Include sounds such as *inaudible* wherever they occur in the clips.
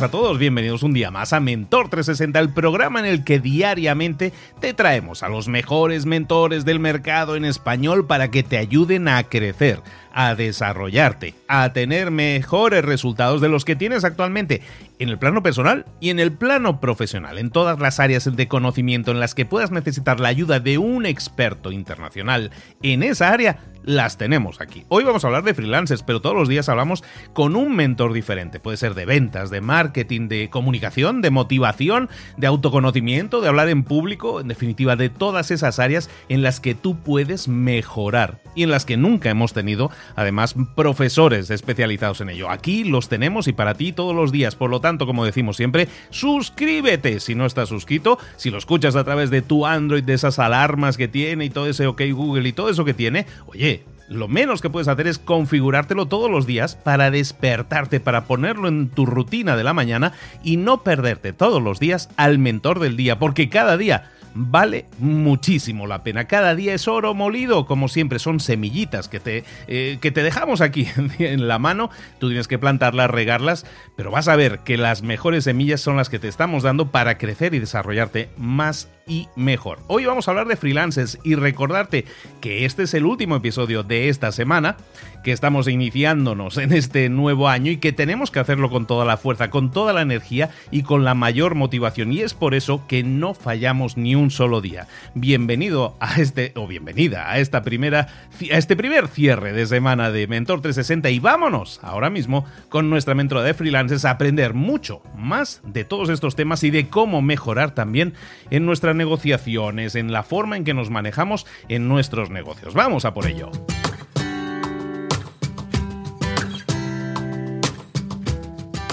A todos, bienvenidos un día más a Mentor 360, el programa en el que diariamente te traemos a los mejores mentores del mercado en español para que te ayuden a crecer, a desarrollarte, a tener mejores resultados de los que tienes actualmente en el plano personal y en el plano profesional, en todas las áreas de conocimiento en las que puedas necesitar la ayuda de un experto internacional en esa área las tenemos aquí. Hoy vamos a hablar de freelancers, pero todos los días hablamos con un mentor diferente. Puede ser de ventas, de marketing, de comunicación, de motivación, de autoconocimiento, de hablar en público, en definitiva, de todas esas áreas en las que tú puedes mejorar y en las que nunca hemos tenido, además, profesores especializados en ello. Aquí los tenemos y para ti todos los días. Por lo tanto, como decimos siempre, suscríbete si no estás suscrito, si lo escuchas a través de tu Android, de esas alarmas que tiene y todo ese OK Google y todo eso que tiene, oye, lo menos que puedes hacer es configurártelo todos los días para despertarte, para ponerlo en tu rutina de la mañana y no perderte todos los días al mentor del día, porque cada día vale muchísimo la pena. Cada día es oro molido, como siempre, son semillitas que te, eh, que te dejamos aquí *laughs* en la mano. Tú tienes que plantarlas, regarlas, pero vas a ver que las mejores semillas son las que te estamos dando para crecer y desarrollarte más y mejor. Hoy vamos a hablar de freelancers y recordarte que este es el último episodio de esta semana, que estamos iniciándonos en este nuevo año y que tenemos que hacerlo con toda la fuerza, con toda la energía y con la mayor motivación. Y es por eso que no fallamos ni un solo día. Bienvenido a este, o bienvenida a esta primera, a este primer cierre de semana de Mentor 360 y vámonos ahora mismo con nuestra mentora de freelancers a aprender mucho más de todos estos temas y de cómo mejorar también en nuestra negociaciones, en la forma en que nos manejamos en nuestros negocios. Vamos a por ello.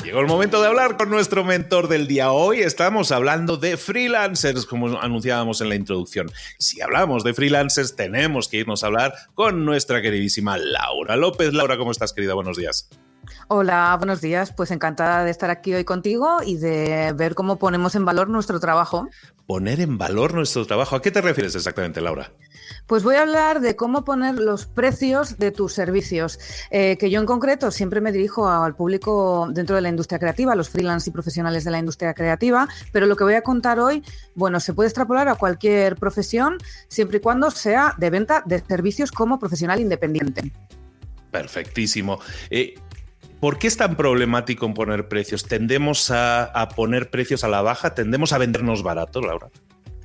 Llegó el momento de hablar con nuestro mentor del día. Hoy estamos hablando de freelancers, como anunciábamos en la introducción. Si hablamos de freelancers, tenemos que irnos a hablar con nuestra queridísima Laura López. Laura, ¿cómo estás, querida? Buenos días. Hola, buenos días. Pues encantada de estar aquí hoy contigo y de ver cómo ponemos en valor nuestro trabajo. Poner en valor nuestro trabajo. ¿A qué te refieres exactamente, Laura? Pues voy a hablar de cómo poner los precios de tus servicios, eh, que yo en concreto siempre me dirijo al público dentro de la industria creativa, los freelance y profesionales de la industria creativa, pero lo que voy a contar hoy, bueno, se puede extrapolar a cualquier profesión siempre y cuando sea de venta de servicios como profesional independiente. Perfectísimo. Eh, ¿Por qué es tan problemático poner precios? ¿Tendemos a, a poner precios a la baja? ¿Tendemos a vendernos barato, Laura?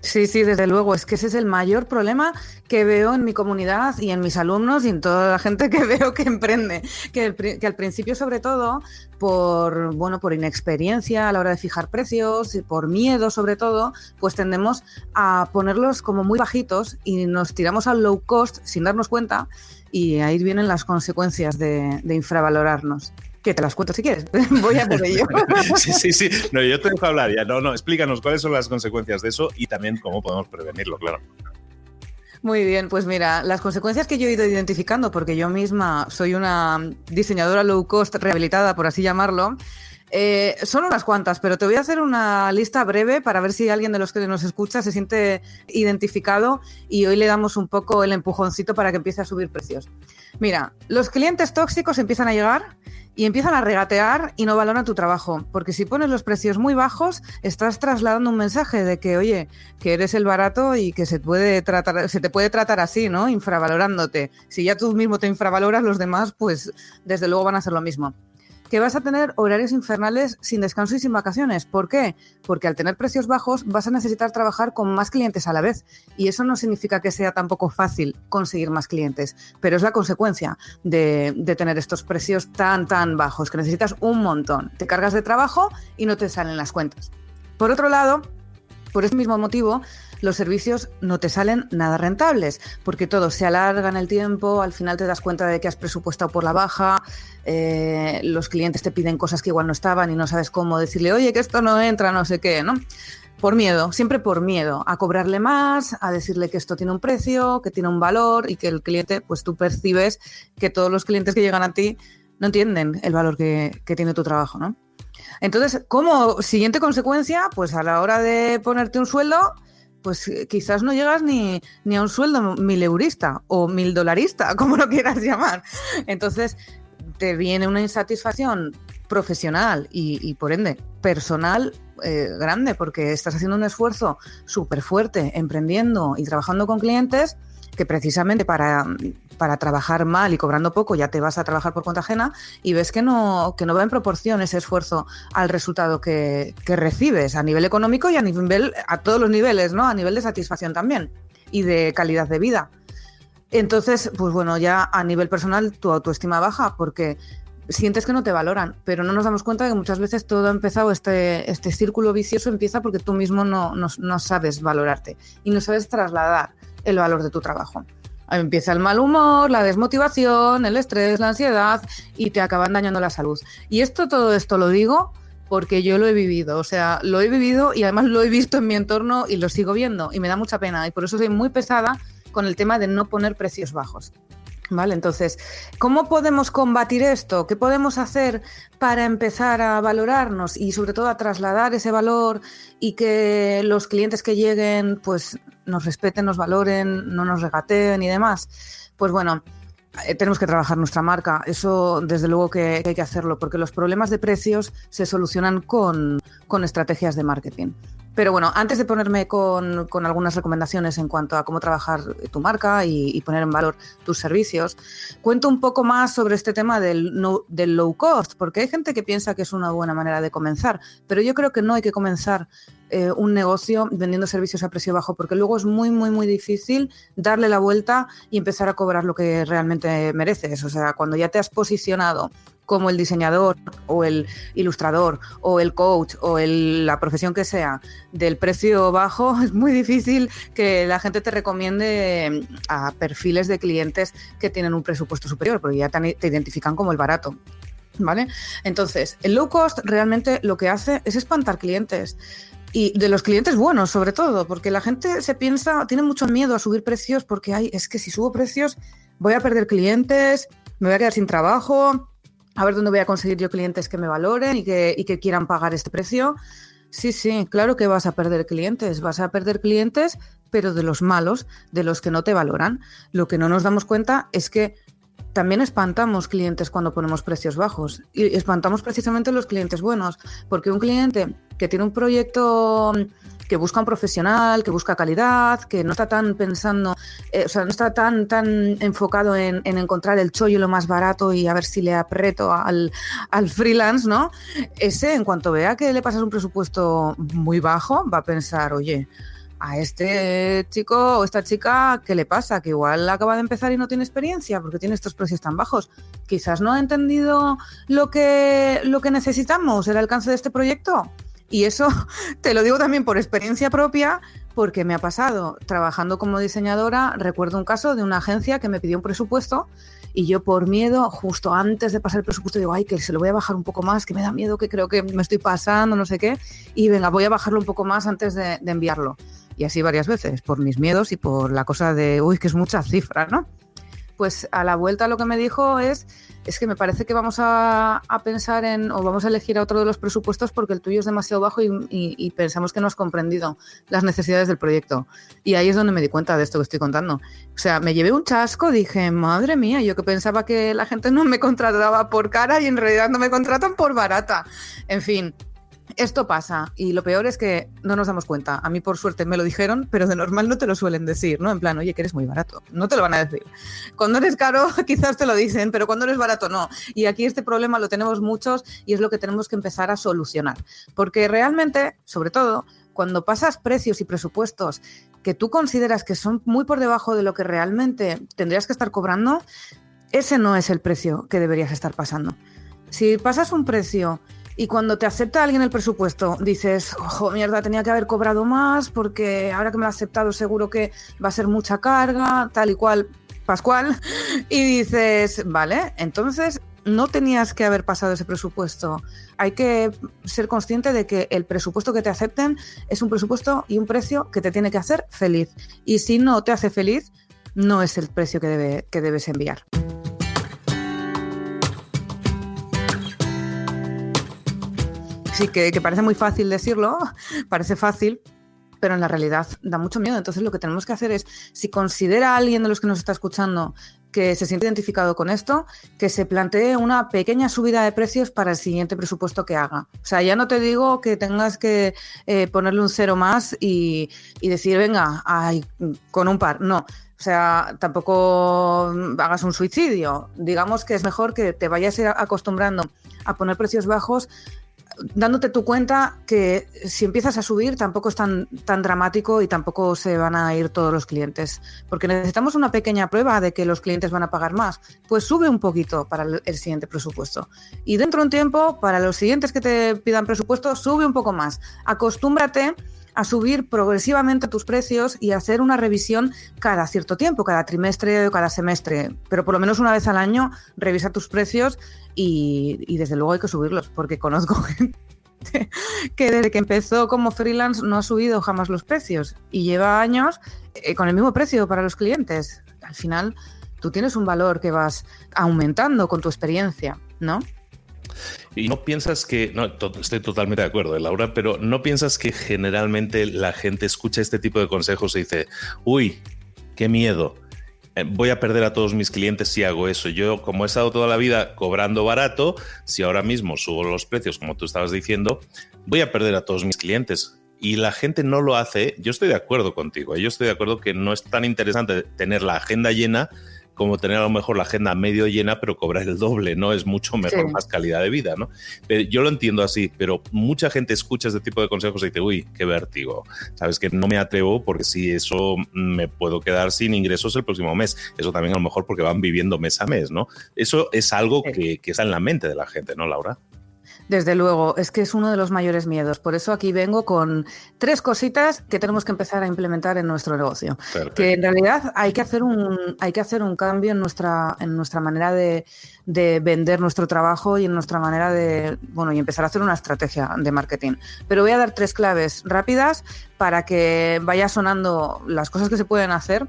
Sí, sí, desde luego. Es que ese es el mayor problema que veo en mi comunidad y en mis alumnos y en toda la gente que *laughs* veo que emprende. Que, al principio, sobre todo, por bueno, por inexperiencia a la hora de fijar precios y por miedo, sobre todo, pues tendemos a ponerlos como muy bajitos y nos tiramos al low cost sin darnos cuenta y ahí vienen las consecuencias de, de infravalorarnos que te las cuento si quieres. *laughs* Voy a por ello. *laughs* sí, sí, sí. No, yo te dejo hablar ya. No, no, explícanos cuáles son las consecuencias de eso y también cómo podemos prevenirlo, claro. Muy bien, pues mira, las consecuencias que yo he ido identificando, porque yo misma soy una diseñadora low cost rehabilitada, por así llamarlo, eh, son unas cuantas, pero te voy a hacer una lista breve para ver si alguien de los que nos escucha se siente identificado y hoy le damos un poco el empujoncito para que empiece a subir precios. Mira, los clientes tóxicos empiezan a llegar y empiezan a regatear y no valoran tu trabajo. Porque si pones los precios muy bajos, estás trasladando un mensaje de que, oye, que eres el barato y que se, puede tratar, se te puede tratar así, ¿no? Infravalorándote. Si ya tú mismo te infravaloras, los demás, pues desde luego van a hacer lo mismo que vas a tener horarios infernales sin descanso y sin vacaciones. ¿Por qué? Porque al tener precios bajos vas a necesitar trabajar con más clientes a la vez y eso no significa que sea tampoco fácil conseguir más clientes, pero es la consecuencia de, de tener estos precios tan, tan bajos, que necesitas un montón. Te cargas de trabajo y no te salen las cuentas. Por otro lado, por ese mismo motivo, los servicios no te salen nada rentables, porque todo se alarga en el tiempo, al final te das cuenta de que has presupuestado por la baja, eh, los clientes te piden cosas que igual no estaban y no sabes cómo decirle, oye, que esto no entra, no sé qué, ¿no? Por miedo, siempre por miedo, a cobrarle más, a decirle que esto tiene un precio, que tiene un valor y que el cliente, pues tú percibes que todos los clientes que llegan a ti no entienden el valor que, tiene tu trabajo, ¿no? Entonces, como siguiente consecuencia, pues a la hora de ponerte un sueldo, pues quizás no llegas ni, a un sueldo mil eurista o mil dolarista, *laughs* como lo quieras llamar. Entonces, viene una insatisfacción profesional y, por ende personal eh, grande, porque estás haciendo un esfuerzo súper fuerte, emprendiendo y trabajando con clientes que precisamente para, para, trabajar mal y cobrando poco ya te vas a trabajar por cuenta ajena y ves que no, que no va en proporción ese esfuerzo al resultado que, que recibes a nivel económico y a nivel, a todos los niveles, ¿no? A nivel de satisfacción también y de calidad de vida. Entonces, pues bueno, ya a nivel personal tu autoestima baja porque sientes que no te valoran, pero no nos damos cuenta de que muchas veces todo ha empezado, este, este círculo vicioso empieza porque tú mismo no, no, no sabes valorarte y no sabes trasladar el valor de tu trabajo. Empieza el mal humor, la desmotivación, el estrés, la ansiedad y te acaban dañando la salud. Y esto, todo esto lo digo porque yo lo he vivido, o sea, lo he vivido y además lo he visto en mi entorno y lo sigo viendo y me da mucha pena y por eso soy muy pesada con el tema de no poner precios bajos. Vale, entonces, ¿cómo podemos combatir esto? ¿Qué podemos hacer para empezar a valorarnos y sobre todo a trasladar ese valor y que los clientes que lleguen pues nos respeten, nos valoren, no nos regateen y demás? Pues bueno, eh, tenemos que trabajar nuestra marca. Eso, desde luego, que, hay que hacerlo, porque los problemas de precios se solucionan con, con estrategias de marketing. Pero bueno, antes de ponerme con, algunas recomendaciones en cuanto a cómo trabajar tu marca y, poner en valor tus servicios, cuento un poco más sobre este tema del, del low cost, porque hay gente que piensa que es una buena manera de comenzar, pero yo creo que no hay que comenzar eh, un negocio vendiendo servicios a precio bajo, porque luego es muy, muy, muy difícil darle la vuelta y empezar a cobrar lo que realmente mereces. O sea, cuando ya te has posicionado como el diseñador o el ilustrador o el coach o la profesión que sea del precio bajo, *laughs* es muy difícil que la gente te recomiende a perfiles de clientes que tienen un presupuesto superior, porque ya te, te identifican como el barato. ¿Vale? Entonces, el low cost realmente lo que hace es espantar clientes y de los clientes buenos sobre todo, porque la gente se piensa, tiene mucho miedo a subir precios porque hay, es que si subo precios voy a perder clientes, me voy a quedar sin trabajo, a ver dónde voy a conseguir yo clientes que me valoren y que, y que quieran pagar este precio. Sí, sí, claro que vas a perder clientes, vas a perder clientes, pero de los malos, de los que no te valoran. Lo que no nos damos cuenta es que también espantamos clientes cuando ponemos precios bajos y espantamos precisamente los clientes buenos, porque un cliente que tiene un proyecto que busca un profesional, que busca calidad, que no está tan pensando, eh, o sea, no está tan, tan enfocado en, encontrar el chollo lo más barato y a ver si le aprieto al, al freelance, ¿no? Ese, en cuanto vea que le pasas un presupuesto muy bajo, va a pensar, oye, a este chico o esta chica, ¿qué le pasa? Que igual acaba de empezar y no tiene experiencia porque tiene estos precios tan bajos. Quizás no ha entendido lo que, lo que necesitamos, el alcance de este proyecto. Y eso *laughs* te lo digo también por experiencia propia, porque me ha pasado. Trabajando como diseñadora, recuerdo un caso de una agencia que me pidió un presupuesto y yo por miedo, justo antes de pasar el presupuesto, digo, ay, que se lo voy a bajar un poco más, que me da miedo, que creo que me estoy pasando, no sé qué, y venga, voy a bajarlo un poco más antes de, enviarlo y así varias veces, por mis miedos y por la cosa de, uy, que es mucha cifra, ¿no? Pues a la vuelta lo que me dijo es, es que me parece que vamos a, pensar en, o vamos a elegir a otro de los presupuestos porque el tuyo es demasiado bajo y, pensamos que no has comprendido las necesidades del proyecto. Y ahí es donde me di cuenta de esto que estoy contando. O sea, me llevé un chasco, dije, madre mía, yo que pensaba que la gente no me contrataba por cara y en realidad no me contratan por barata. En fin, esto pasa y lo peor es que no nos damos cuenta. A mí por suerte me lo dijeron, pero de normal no te lo suelen decir, ¿no? En plan, oye, que eres muy barato. No te lo van a decir. Cuando eres caro *laughs* quizás te lo dicen, pero cuando eres barato no. Y aquí este problema lo tenemos muchos y es lo que tenemos que empezar a solucionar. Porque realmente, sobre todo, cuando pasas precios y presupuestos que tú consideras que son muy por debajo de lo que realmente tendrías que estar cobrando, ese no es el precio que deberías estar pasando. Si pasas un precio y cuando te acepta alguien el presupuesto, dices, ojo, mierda, tenía que haber cobrado más porque ahora que me lo ha aceptado seguro que va a ser mucha carga, tal y cual, Pascual. Y dices, vale, entonces no tenías que haber pasado ese presupuesto. Hay que ser consciente de que el presupuesto que te acepten es un presupuesto y un precio que te tiene que hacer feliz. Y si no te hace feliz, no es el precio que, debe, que debes enviar. Sí, que, parece muy fácil decirlo, *laughs* parece fácil, pero en la realidad da mucho miedo. Entonces lo que tenemos que hacer es, si considera a alguien de los que nos está escuchando que se siente identificado con esto, que se plantee una pequeña subida de precios para el siguiente presupuesto que haga. O sea, ya no te digo que tengas que eh, ponerle un cero más y, decir, venga, ay, con un par. No. O sea, tampoco hagas un suicidio. Digamos que es mejor que te vayas acostumbrando a poner precios bajos dándote tu cuenta que si empiezas a subir tampoco es tan, tan dramático y tampoco se van a ir todos los clientes. Porque necesitamos una pequeña prueba de que los clientes van a pagar más. Pues sube un poquito para el, siguiente presupuesto. Y dentro de un tiempo, para los siguientes que te pidan presupuesto, sube un poco más. Acostúmbrate a subir progresivamente tus precios y hacer una revisión cada cierto tiempo, cada trimestre o cada semestre, pero por lo menos una vez al año revisa tus precios y, desde luego hay que subirlos, porque conozco *laughs* gente que desde que empezó como freelance no ha subido jamás los precios y lleva años eh, con el mismo precio para los clientes. Al final, tú tienes un valor que vas aumentando con tu experiencia, ¿no? Y no piensas que, no, estoy totalmente de acuerdo, eh, Laura, pero no piensas que generalmente la gente escucha este tipo de consejos y dice, uy, qué miedo, eh, voy a perder a todos mis clientes si hago eso. Yo, como he estado toda la vida cobrando barato, si ahora mismo subo los precios, como tú estabas diciendo, voy a perder a todos mis clientes. Y la gente no lo hace, yo estoy de acuerdo contigo, yo estoy de acuerdo que no es tan interesante tener la agenda llena como tener a lo mejor la agenda medio llena, pero cobrar el doble, ¿no? Es mucho mejor, más calidad de vida, ¿no? Pero yo lo entiendo así, pero mucha gente escucha este tipo de consejos y dice, uy, qué vértigo. Sabes que no me atrevo porque si eso me puedo quedar sin ingresos el próximo mes. Eso también a lo mejor porque van viviendo mes a mes, ¿no? Eso es algo que, que está en la mente de la gente, ¿no, Laura? Desde luego, es que es uno de los mayores miedos. Por eso aquí vengo con tres cositas que tenemos que empezar a implementar en nuestro negocio. Que en realidad hay que hacer un, hay que hacer un cambio en nuestra, en nuestra manera de, de, vender nuestro trabajo y en nuestra manera de, bueno, y empezar a hacer una estrategia de marketing. Pero voy a dar tres claves rápidas para que vaya sonando las cosas que se pueden hacer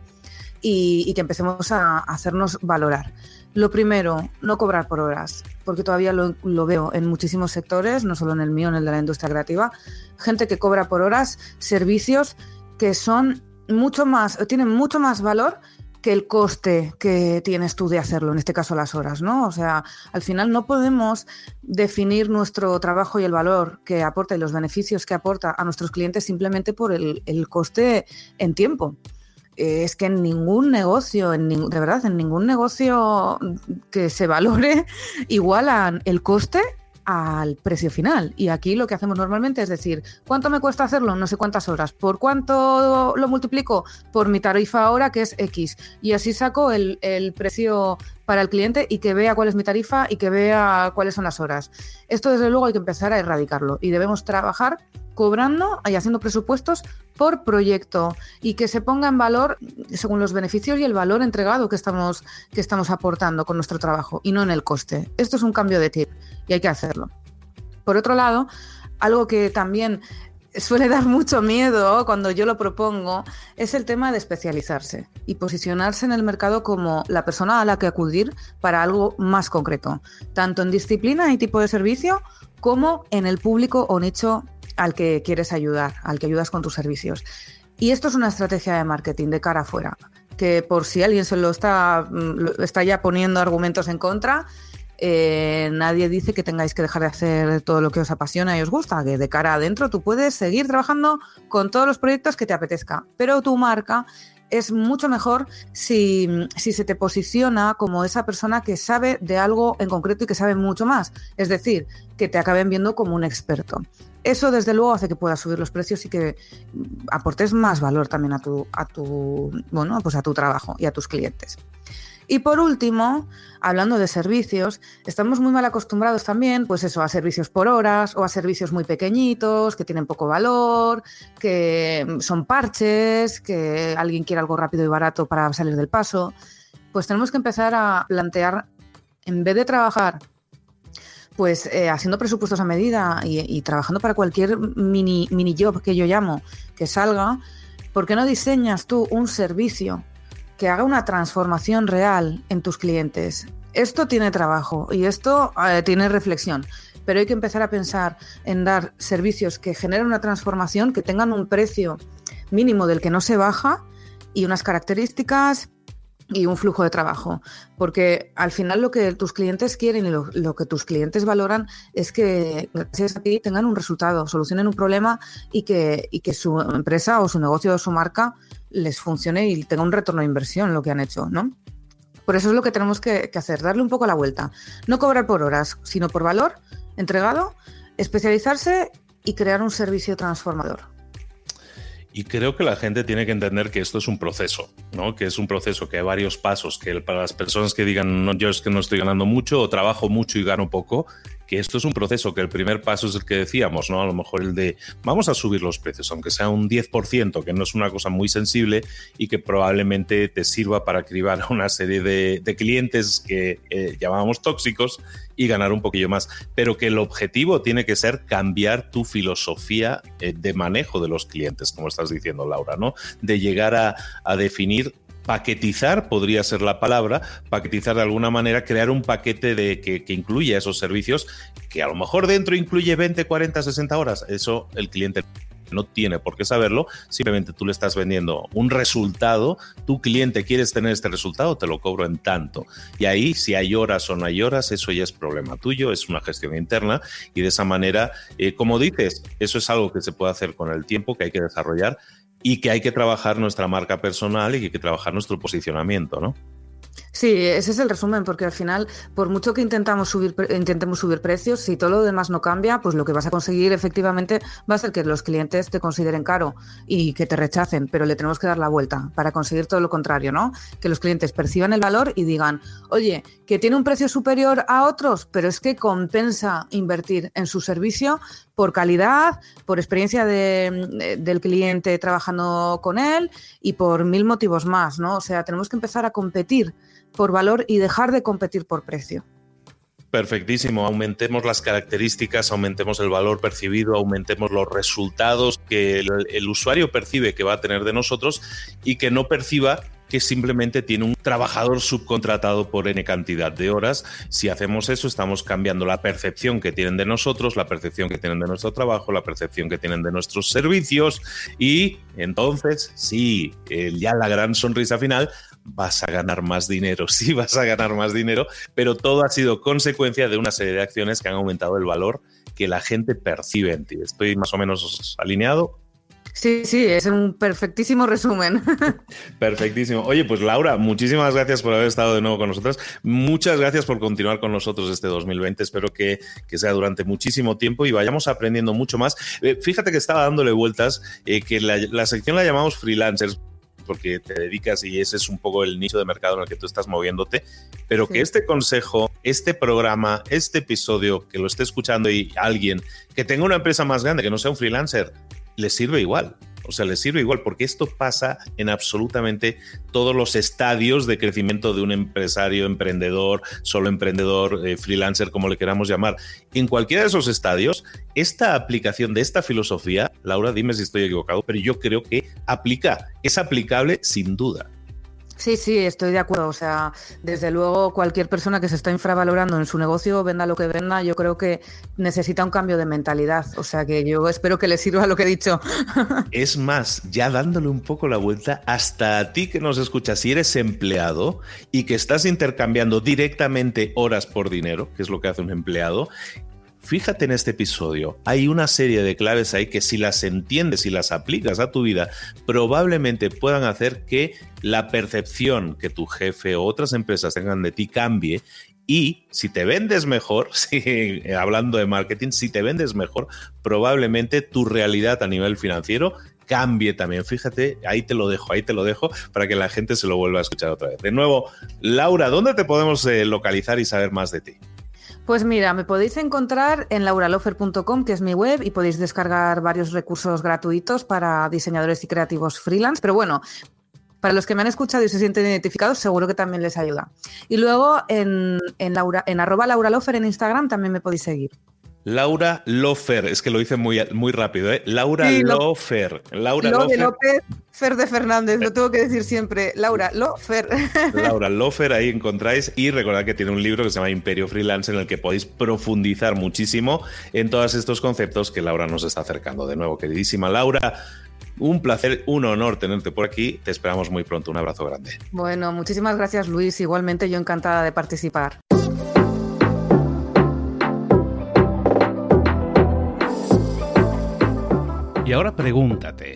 y, y que empecemos a hacernos valorar. Lo primero, no cobrar por horas, porque todavía lo, veo en muchísimos sectores, no solo en el mío, en el de la industria creativa, gente que cobra por horas servicios que son mucho más, tienen mucho más valor que el coste que tienes tú de hacerlo, en este caso las horas, ¿no? O sea, al final no podemos definir nuestro trabajo y el valor que aporta y los beneficios que aporta a nuestros clientes simplemente por el, coste en tiempo es que en ningún negocio, en de verdad, en ningún negocio que se valore *laughs* igualan el coste al precio final. Y aquí lo que hacemos normalmente es decir, ¿cuánto me cuesta hacerlo? No sé cuántas horas. ¿Por cuánto lo multiplico? Por mi tarifa ahora, que es X. Y así saco el, el precio para el cliente y que vea cuál es mi tarifa y que vea cuáles son las horas. Esto desde luego hay que empezar a erradicarlo y debemos trabajar cobrando y haciendo presupuestos por proyecto y que se ponga en valor según los beneficios y el valor entregado que estamos, que estamos aportando con nuestro trabajo y no en el coste. Esto es un cambio de tip y hay que hacerlo. Por otro lado, algo que también suele dar mucho miedo cuando yo lo propongo es el tema de especializarse y posicionarse en el mercado como la persona a la que acudir para algo más concreto, tanto en disciplina y tipo de servicio como en el público o nicho al que quieres ayudar, al que ayudas con tus servicios. Y esto es una estrategia de marketing de cara afuera, que por si alguien se lo está, mm, está ya poniendo argumentos en contra, eh, nadie dice que tengáis que dejar de hacer todo lo que os apasiona y os gusta, que de cara adentro tú puedes seguir trabajando con todos los proyectos que te apetezca, pero tu marca es mucho mejor si, si, se te posiciona como esa persona que sabe de algo en concreto y que sabe mucho más. Es decir, que te acaben viendo como un experto. Eso desde luego hace que puedas subir los precios y que aportes más valor también a tu, a tu, bueno, pues a tu trabajo y a tus clientes. Y por último, hablando de servicios, estamos muy mal acostumbrados también, pues eso, a servicios por horas o a servicios muy pequeñitos, que tienen poco valor, que son parches, que alguien quiere algo rápido y barato para salir del paso. Pues tenemos que empezar a plantear, en vez de trabajar pues eh, haciendo presupuestos a medida y, trabajando para cualquier mini, mini job que yo llamo que salga, ¿por qué no diseñas tú un servicio que haga una transformación real en tus clientes? Esto tiene trabajo y esto eh, tiene reflexión, pero hay que empezar a pensar en dar servicios que generen una transformación, que tengan un precio mínimo del que no se baja y unas características y un flujo de trabajo. Porque al final lo que tus clientes quieren y lo, que tus clientes valoran es que gracias a tengan un resultado, solucionen un problema y que, y que su empresa o su negocio o su marca les funcione y tenga un retorno de inversión lo que han hecho, ¿no? Por eso es lo que tenemos que hacer, darle un poco la vuelta. No cobrar por horas, sino por valor entregado, especializarse y crear un servicio transformador. Y creo que la gente tiene que entender que esto es un proceso, ¿no? Que es un proceso que hay varios pasos, que para las personas que digan, no, yo es que no estoy ganando mucho o trabajo mucho y gano poco, que esto es un proceso, que el primer paso es el que decíamos, ¿no? A lo mejor el de vamos a subir los precios, aunque sea un 10%, que no es una cosa muy sensible y que probablemente te sirva para cribar a una serie de, clientes que eh, llamábamos tóxicos y ganar un poquillo más. Pero que el objetivo tiene que ser cambiar tu filosofía eh, de manejo de los clientes, como estás diciendo, Laura, ¿no? De llegar a, a definir paquetizar podría ser la palabra, paquetizar de alguna manera, crear un paquete de, que, incluya esos servicios, que a lo mejor dentro incluye 20, 40, 60 horas. Eso el cliente no tiene por qué saberlo, simplemente tú le estás vendiendo un resultado, tu cliente quieres tener este resultado, te lo cobro en tanto. Y ahí, si hay horas o no hay horas, eso ya es problema tuyo, es una gestión interna y de esa manera, eh, como dices, eso es algo que se puede hacer con el tiempo, que hay que desarrollar, y que hay que trabajar nuestra marca personal y que hay que trabajar nuestro posicionamiento, ¿no? Sí, ese es el resumen, porque al final, por mucho que intentamos subir, intentemos subir precios, si todo lo demás no cambia, pues lo que vas a conseguir efectivamente va a ser que los clientes te consideren caro y que te rechacen, pero le tenemos que dar la vuelta para conseguir todo lo contrario, ¿no? Que los clientes perciban el valor y digan, oye, que tiene un precio superior a otros, pero es que compensa invertir en su servicio por calidad, por experiencia del cliente trabajando con él y por mil motivos más, ¿no? O sea, tenemos que empezar a competir por valor y dejar de competir por precio. Perfectísimo, aumentemos las características, aumentemos el valor percibido, aumentemos los resultados que el, usuario percibe que va a tener de nosotros y que no perciba que simplemente tiene un trabajador subcontratado por N cantidad de horas. Si hacemos eso, estamos cambiando la percepción que tienen de nosotros, la percepción que tienen de nuestro trabajo, la percepción que tienen de nuestros servicios y entonces, sí, ya la gran sonrisa final, vas a ganar más dinero, *laughs* sí vas a ganar más dinero, pero todo ha sido consecuencia de una serie de acciones que han aumentado el valor que la gente percibe en ti. ¿Estoy más o menos alineado? Sí, sí, es un perfectísimo resumen. *laughs* Perfectísimo. Oye, pues Laura, muchísimas gracias por haber estado de nuevo con nosotras. Muchas gracias por continuar con nosotros este 2020. Espero que, sea durante muchísimo tiempo y vayamos aprendiendo mucho más. Eh, fíjate que estaba dándole vueltas, eh, que la, sección la llamamos freelancers porque te dedicas y ese es un poco el nicho de mercado en el que tú estás moviéndote, pero que este consejo, este programa, este episodio, que lo esté escuchando y alguien que tenga una empresa más grande, que no sea un freelancer, le sirve igual. O sea, le sirve igual, porque esto pasa en absolutamente todos los estadios de crecimiento de un empresario, emprendedor, solo emprendedor, eh, freelancer, como le queramos llamar. En cualquiera de esos estadios, esta aplicación de esta filosofía, Laura, dime si estoy equivocado, pero yo creo que aplica, es aplicable sin duda. Sí, sí, estoy de acuerdo. O sea, desde luego cualquier persona que se está infravalorando en su negocio, venda lo que venda, yo creo que necesita un cambio de mentalidad. O sea, que yo espero que le sirva lo que he dicho. *laughs* Es más, ya dándole un poco la vuelta, hasta a ti que nos escuchas, si eres empleado y que estás intercambiando directamente horas por dinero, que es lo que hace un empleado, Fíjate en este episodio, hay una serie de claves ahí que si las entiendes y las aplicas a tu vida, probablemente puedan hacer que la percepción que tu jefe o otras empresas tengan de ti cambie y si te vendes mejor, *laughs* hablando de marketing, si te vendes mejor, probablemente tu realidad a nivel financiero cambie también. Fíjate, ahí te lo dejo, ahí te lo dejo para que la gente se lo vuelva a escuchar otra vez. De nuevo, Laura, ¿dónde te podemos eh, localizar y saber más de ti? Pues mira, me podéis encontrar en lauralofer.com, que es mi web, y podéis descargar varios recursos gratuitos para diseñadores y creativos freelance. Pero bueno, para los que me han escuchado y se sienten identificados, seguro que también les ayuda. Y luego en, en, Laura, en arroba lauralofer en Instagram también me podéis seguir. Laura Lofer, es que lo hice muy, muy rápido, ¿eh? Laura Lofer. Laura Lofer. López, Fer de Fernández, lo tengo que decir siempre. Laura Lofer. *laughs* Laura Lofer, ahí encontráis. Y recordad que tiene un libro que se llama Imperio Freelance, en el que podéis profundizar muchísimo en todos estos conceptos que Laura nos está acercando. De nuevo, queridísima Laura. Un placer, un honor tenerte por aquí. Te esperamos muy pronto. Un abrazo grande. Bueno, muchísimas gracias, Luis. Igualmente, yo encantada de participar. Y ahora pregúntate,